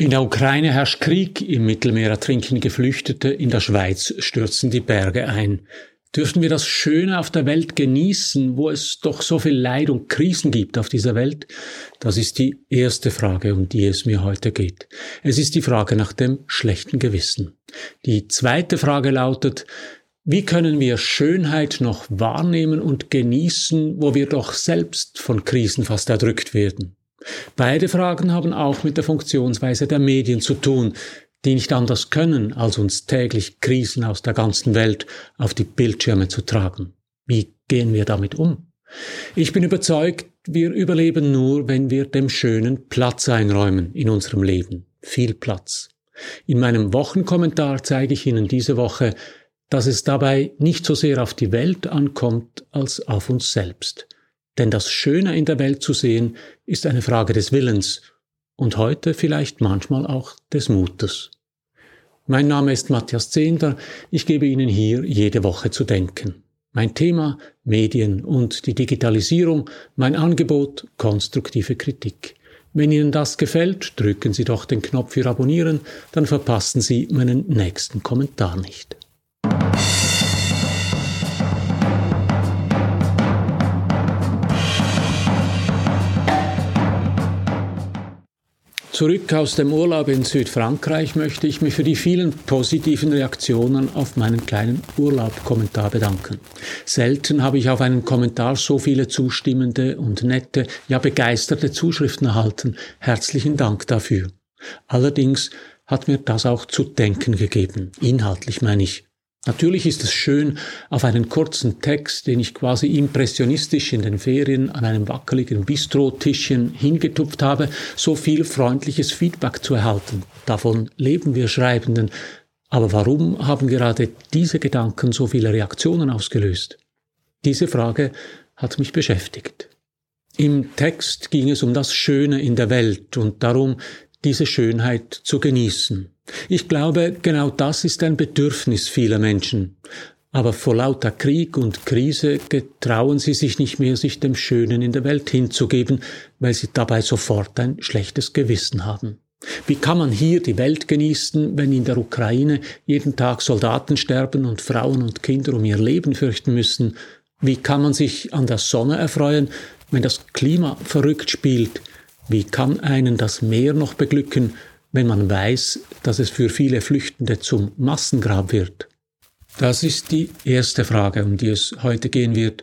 In der Ukraine herrscht Krieg, im Mittelmeer ertrinken Geflüchtete, in der Schweiz stürzen die Berge ein. Dürfen wir das Schöne auf der Welt genießen, wo es doch so viel Leid und Krisen gibt auf dieser Welt? Das ist die erste Frage, um die es mir heute geht. Es ist die Frage nach dem schlechten Gewissen. Die zweite Frage lautet, wie können wir Schönheit noch wahrnehmen und genießen, wo wir doch selbst von Krisen fast erdrückt werden? Beide Fragen haben auch mit der Funktionsweise der Medien zu tun, die nicht anders können, als uns täglich Krisen aus der ganzen Welt auf die Bildschirme zu tragen. Wie gehen wir damit um? Ich bin überzeugt, wir überleben nur, wenn wir dem Schönen Platz einräumen in unserem Leben. Viel Platz. In meinem Wochenkommentar zeige ich Ihnen diese Woche, dass es dabei nicht so sehr auf die Welt ankommt als auf uns selbst. Denn das Schöne in der Welt zu sehen, ist eine Frage des Willens und heute vielleicht manchmal auch des Mutes. Mein Name ist Matthias Zehnder, ich gebe Ihnen hier jede Woche zu denken. Mein Thema Medien und die Digitalisierung, mein Angebot konstruktive Kritik. Wenn Ihnen das gefällt, drücken Sie doch den Knopf für Abonnieren, dann verpassen Sie meinen nächsten Kommentar nicht. Zurück aus dem Urlaub in Südfrankreich möchte ich mich für die vielen positiven Reaktionen auf meinen kleinen Urlaubkommentar bedanken. Selten habe ich auf einen Kommentar so viele zustimmende und nette, ja begeisterte Zuschriften erhalten. Herzlichen Dank dafür. Allerdings hat mir das auch zu denken gegeben. Inhaltlich meine ich. Natürlich ist es schön, auf einen kurzen Text, den ich quasi impressionistisch in den Ferien an einem wackeligen Bistrotischchen hingetupft habe, so viel freundliches Feedback zu erhalten. Davon leben wir Schreibenden. Aber warum haben gerade diese Gedanken so viele Reaktionen ausgelöst? Diese Frage hat mich beschäftigt. Im Text ging es um das Schöne in der Welt und darum, diese Schönheit zu genießen. Ich glaube, genau das ist ein Bedürfnis vieler Menschen. Aber vor lauter Krieg und Krise getrauen sie sich nicht mehr, sich dem Schönen in der Welt hinzugeben, weil sie dabei sofort ein schlechtes Gewissen haben. Wie kann man hier die Welt genießen, wenn in der Ukraine jeden Tag Soldaten sterben und Frauen und Kinder um ihr Leben fürchten müssen? Wie kann man sich an der Sonne erfreuen, wenn das Klima verrückt spielt? Wie kann einen das Meer noch beglücken, wenn man weiß, dass es für viele Flüchtende zum Massengrab wird? Das ist die erste Frage, um die es heute gehen wird.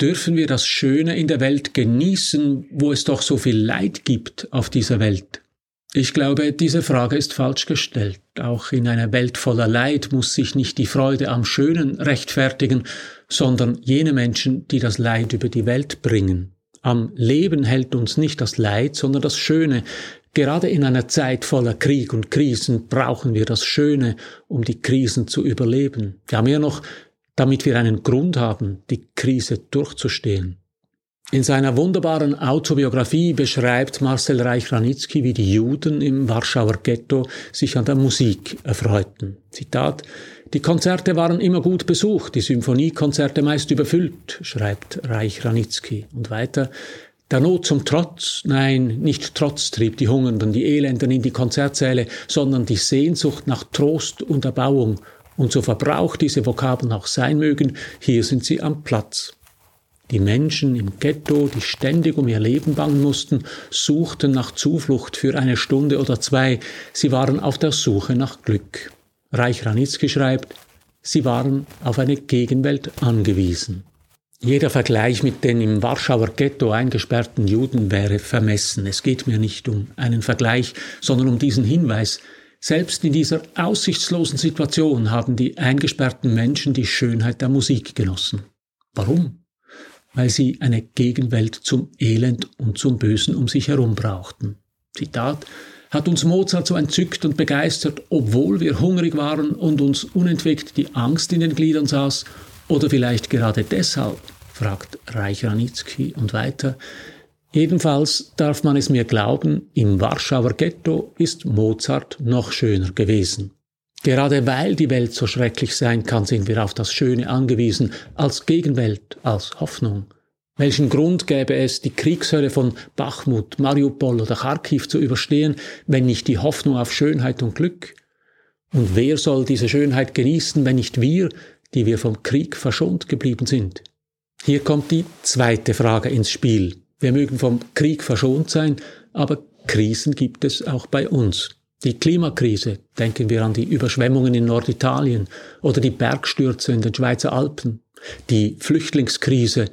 Dürfen wir das Schöne in der Welt genießen, wo es doch so viel Leid gibt auf dieser Welt? Ich glaube, diese Frage ist falsch gestellt. Auch in einer Welt voller Leid muss sich nicht die Freude am Schönen rechtfertigen, sondern jene Menschen, die das Leid über die Welt bringen. Am Leben hält uns nicht das Leid, sondern das Schöne, Gerade in einer Zeit voller Krieg und Krisen brauchen wir das Schöne, um die Krisen zu überleben. Ja, mehr noch, damit wir einen Grund haben, die Krise durchzustehen. In seiner wunderbaren Autobiografie beschreibt Marcel Reich-Ranitzky, wie die Juden im Warschauer Ghetto sich an der Musik erfreuten. Zitat, die Konzerte waren immer gut besucht, die Symphoniekonzerte meist überfüllt, schreibt Reich-Ranitzky. Und weiter, der Not zum Trotz, nein, nicht Trotz trieb die Hungernden, die Elenden in die Konzertsäle, sondern die Sehnsucht nach Trost und Erbauung. Und so verbraucht diese Vokabeln auch sein mögen, hier sind sie am Platz. Die Menschen im Ghetto, die ständig um ihr Leben bangen mussten, suchten nach Zuflucht für eine Stunde oder zwei. Sie waren auf der Suche nach Glück. Reich Ranitzky schreibt, sie waren auf eine Gegenwelt angewiesen. Jeder Vergleich mit den im Warschauer Ghetto eingesperrten Juden wäre vermessen. Es geht mir nicht um einen Vergleich, sondern um diesen Hinweis. Selbst in dieser aussichtslosen Situation haben die eingesperrten Menschen die Schönheit der Musik genossen. Warum? Weil sie eine Gegenwelt zum Elend und zum Bösen um sich herum brauchten. Zitat hat uns Mozart so entzückt und begeistert, obwohl wir hungrig waren und uns unentwegt die Angst in den Gliedern saß oder vielleicht gerade deshalb, fragt Reich Ranitzky und weiter. Jedenfalls darf man es mir glauben, im Warschauer Ghetto ist Mozart noch schöner gewesen. Gerade weil die Welt so schrecklich sein kann, sind wir auf das Schöne angewiesen, als Gegenwelt, als Hoffnung. Welchen Grund gäbe es, die Kriegshölle von Bachmut, Mariupol oder Kharkiv zu überstehen, wenn nicht die Hoffnung auf Schönheit und Glück? Und wer soll diese Schönheit genießen, wenn nicht wir, die wir vom Krieg verschont geblieben sind? Hier kommt die zweite Frage ins Spiel. Wir mögen vom Krieg verschont sein, aber Krisen gibt es auch bei uns. Die Klimakrise, denken wir an die Überschwemmungen in Norditalien oder die Bergstürze in den Schweizer Alpen. Die Flüchtlingskrise,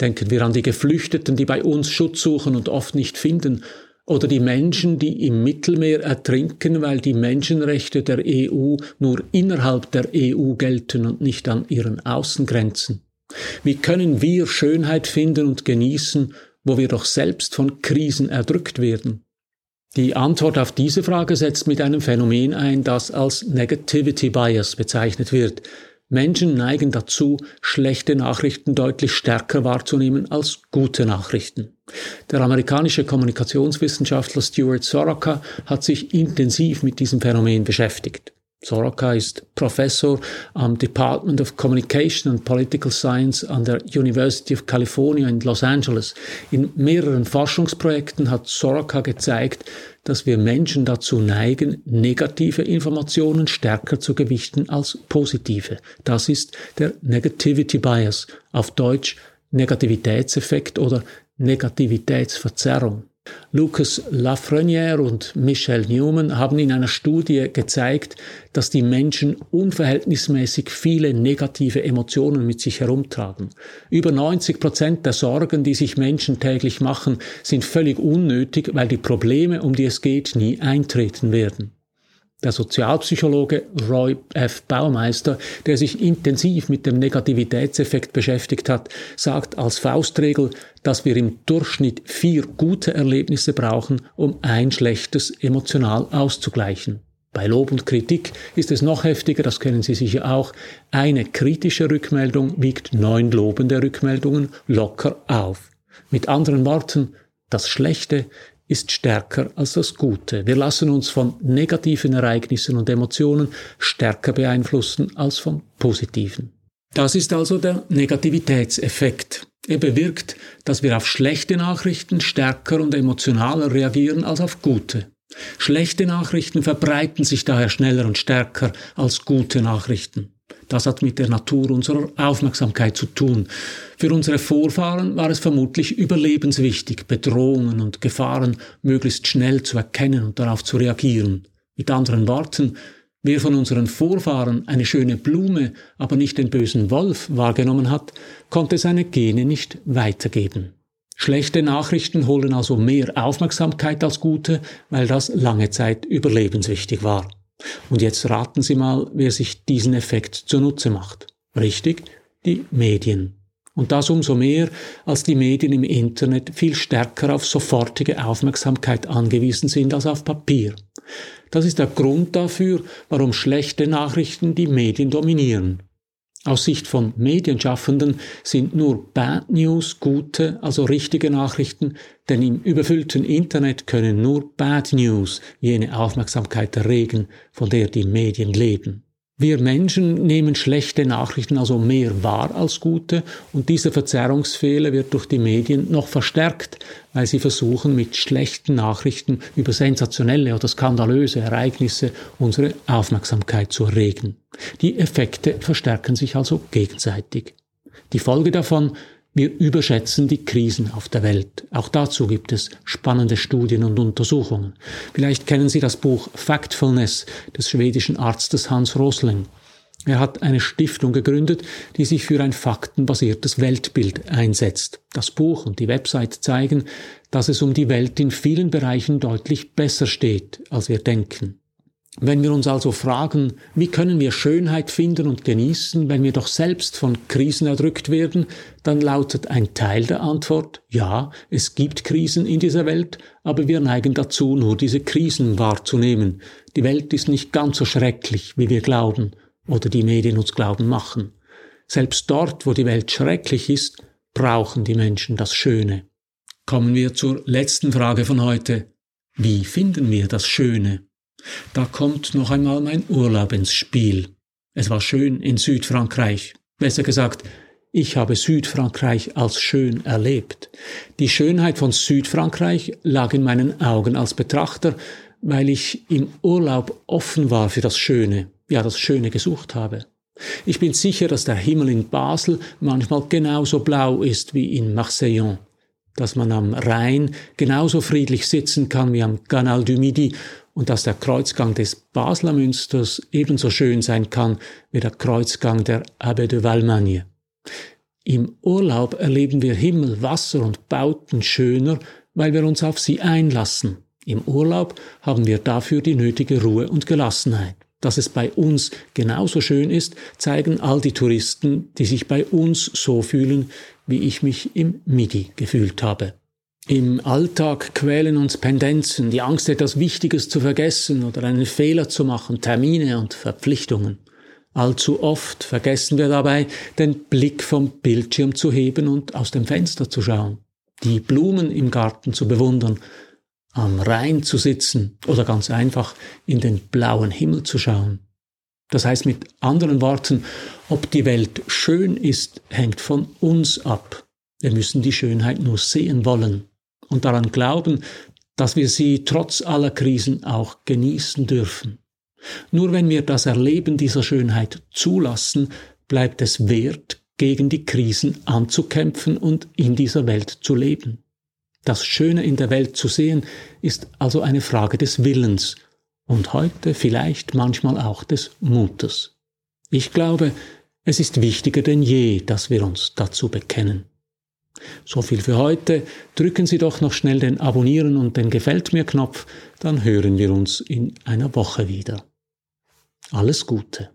denken wir an die Geflüchteten, die bei uns Schutz suchen und oft nicht finden. Oder die Menschen, die im Mittelmeer ertrinken, weil die Menschenrechte der EU nur innerhalb der EU gelten und nicht an ihren Außengrenzen. Wie können wir Schönheit finden und genießen, wo wir doch selbst von Krisen erdrückt werden? Die Antwort auf diese Frage setzt mit einem Phänomen ein, das als Negativity Bias bezeichnet wird. Menschen neigen dazu, schlechte Nachrichten deutlich stärker wahrzunehmen als gute Nachrichten. Der amerikanische Kommunikationswissenschaftler Stuart Soroka hat sich intensiv mit diesem Phänomen beschäftigt. Soroka ist Professor am Department of Communication and Political Science an der University of California in Los Angeles. In mehreren Forschungsprojekten hat Soroka gezeigt, dass wir Menschen dazu neigen, negative Informationen stärker zu gewichten als positive. Das ist der Negativity Bias, auf Deutsch Negativitätseffekt oder Negativitätsverzerrung. Lucas Lafreniere und Michel Newman haben in einer Studie gezeigt, dass die Menschen unverhältnismäßig viele negative Emotionen mit sich herumtragen. Über 90 Prozent der Sorgen, die sich Menschen täglich machen, sind völlig unnötig, weil die Probleme, um die es geht, nie eintreten werden. Der Sozialpsychologe Roy F. Baumeister, der sich intensiv mit dem Negativitätseffekt beschäftigt hat, sagt als Faustregel, dass wir im Durchschnitt vier gute Erlebnisse brauchen, um ein schlechtes emotional auszugleichen. Bei Lob und Kritik ist es noch heftiger, das kennen Sie sicher auch. Eine kritische Rückmeldung wiegt neun lobende Rückmeldungen locker auf. Mit anderen Worten, das Schlechte ist stärker als das Gute. Wir lassen uns von negativen Ereignissen und Emotionen stärker beeinflussen als von positiven. Das ist also der Negativitätseffekt. Er bewirkt, dass wir auf schlechte Nachrichten stärker und emotionaler reagieren als auf gute. Schlechte Nachrichten verbreiten sich daher schneller und stärker als gute Nachrichten. Das hat mit der Natur unserer Aufmerksamkeit zu tun. Für unsere Vorfahren war es vermutlich überlebenswichtig, Bedrohungen und Gefahren möglichst schnell zu erkennen und darauf zu reagieren. Mit anderen Worten, wer von unseren Vorfahren eine schöne Blume, aber nicht den bösen Wolf wahrgenommen hat, konnte seine Gene nicht weitergeben. Schlechte Nachrichten holen also mehr Aufmerksamkeit als gute, weil das lange Zeit überlebenswichtig war. Und jetzt raten Sie mal, wer sich diesen Effekt zunutze macht. Richtig, die Medien. Und das umso mehr, als die Medien im Internet viel stärker auf sofortige Aufmerksamkeit angewiesen sind als auf Papier. Das ist der Grund dafür, warum schlechte Nachrichten die Medien dominieren. Aus Sicht von Medienschaffenden sind nur Bad News gute, also richtige Nachrichten, denn im überfüllten Internet können nur Bad News jene Aufmerksamkeit erregen, von der die Medien leben. Wir Menschen nehmen schlechte Nachrichten also mehr wahr als gute und dieser Verzerrungsfehler wird durch die Medien noch verstärkt, weil sie versuchen, mit schlechten Nachrichten über sensationelle oder skandalöse Ereignisse unsere Aufmerksamkeit zu erregen. Die Effekte verstärken sich also gegenseitig. Die Folge davon wir überschätzen die Krisen auf der Welt. Auch dazu gibt es spannende Studien und Untersuchungen. Vielleicht kennen Sie das Buch Factfulness des schwedischen Arztes Hans Rosling. Er hat eine Stiftung gegründet, die sich für ein faktenbasiertes Weltbild einsetzt. Das Buch und die Website zeigen, dass es um die Welt in vielen Bereichen deutlich besser steht, als wir denken. Wenn wir uns also fragen, wie können wir Schönheit finden und genießen, wenn wir doch selbst von Krisen erdrückt werden, dann lautet ein Teil der Antwort, ja, es gibt Krisen in dieser Welt, aber wir neigen dazu, nur diese Krisen wahrzunehmen. Die Welt ist nicht ganz so schrecklich, wie wir glauben oder die Medien uns glauben machen. Selbst dort, wo die Welt schrecklich ist, brauchen die Menschen das Schöne. Kommen wir zur letzten Frage von heute. Wie finden wir das Schöne? Da kommt noch einmal mein Urlaub ins Spiel. Es war schön in Südfrankreich. Besser gesagt, Ich habe Südfrankreich als schön erlebt. Die Schönheit von Südfrankreich lag in meinen Augen als Betrachter, weil ich im Urlaub offen war für das Schöne, ja das Schöne gesucht habe. Ich bin sicher, dass der Himmel in Basel manchmal genauso blau ist wie in Marseillon, dass man am Rhein genauso friedlich sitzen kann wie am Canal du Midi und dass der Kreuzgang des Basler Münsters ebenso schön sein kann wie der Kreuzgang der Abbe de Valmagne. Im Urlaub erleben wir Himmel, Wasser und Bauten schöner, weil wir uns auf sie einlassen. Im Urlaub haben wir dafür die nötige Ruhe und Gelassenheit. Dass es bei uns genauso schön ist, zeigen all die Touristen, die sich bei uns so fühlen, wie ich mich im Midi gefühlt habe. Im Alltag quälen uns Pendenzen, die Angst, etwas Wichtiges zu vergessen oder einen Fehler zu machen, Termine und Verpflichtungen. Allzu oft vergessen wir dabei, den Blick vom Bildschirm zu heben und aus dem Fenster zu schauen, die Blumen im Garten zu bewundern am Rhein zu sitzen oder ganz einfach in den blauen Himmel zu schauen. Das heißt mit anderen Worten, ob die Welt schön ist, hängt von uns ab. Wir müssen die Schönheit nur sehen wollen und daran glauben, dass wir sie trotz aller Krisen auch genießen dürfen. Nur wenn wir das Erleben dieser Schönheit zulassen, bleibt es wert, gegen die Krisen anzukämpfen und in dieser Welt zu leben. Das Schöne in der Welt zu sehen, ist also eine Frage des Willens und heute vielleicht manchmal auch des Mutes. Ich glaube, es ist wichtiger denn je, dass wir uns dazu bekennen. So viel für heute. Drücken Sie doch noch schnell den Abonnieren und den Gefällt mir Knopf, dann hören wir uns in einer Woche wieder. Alles Gute.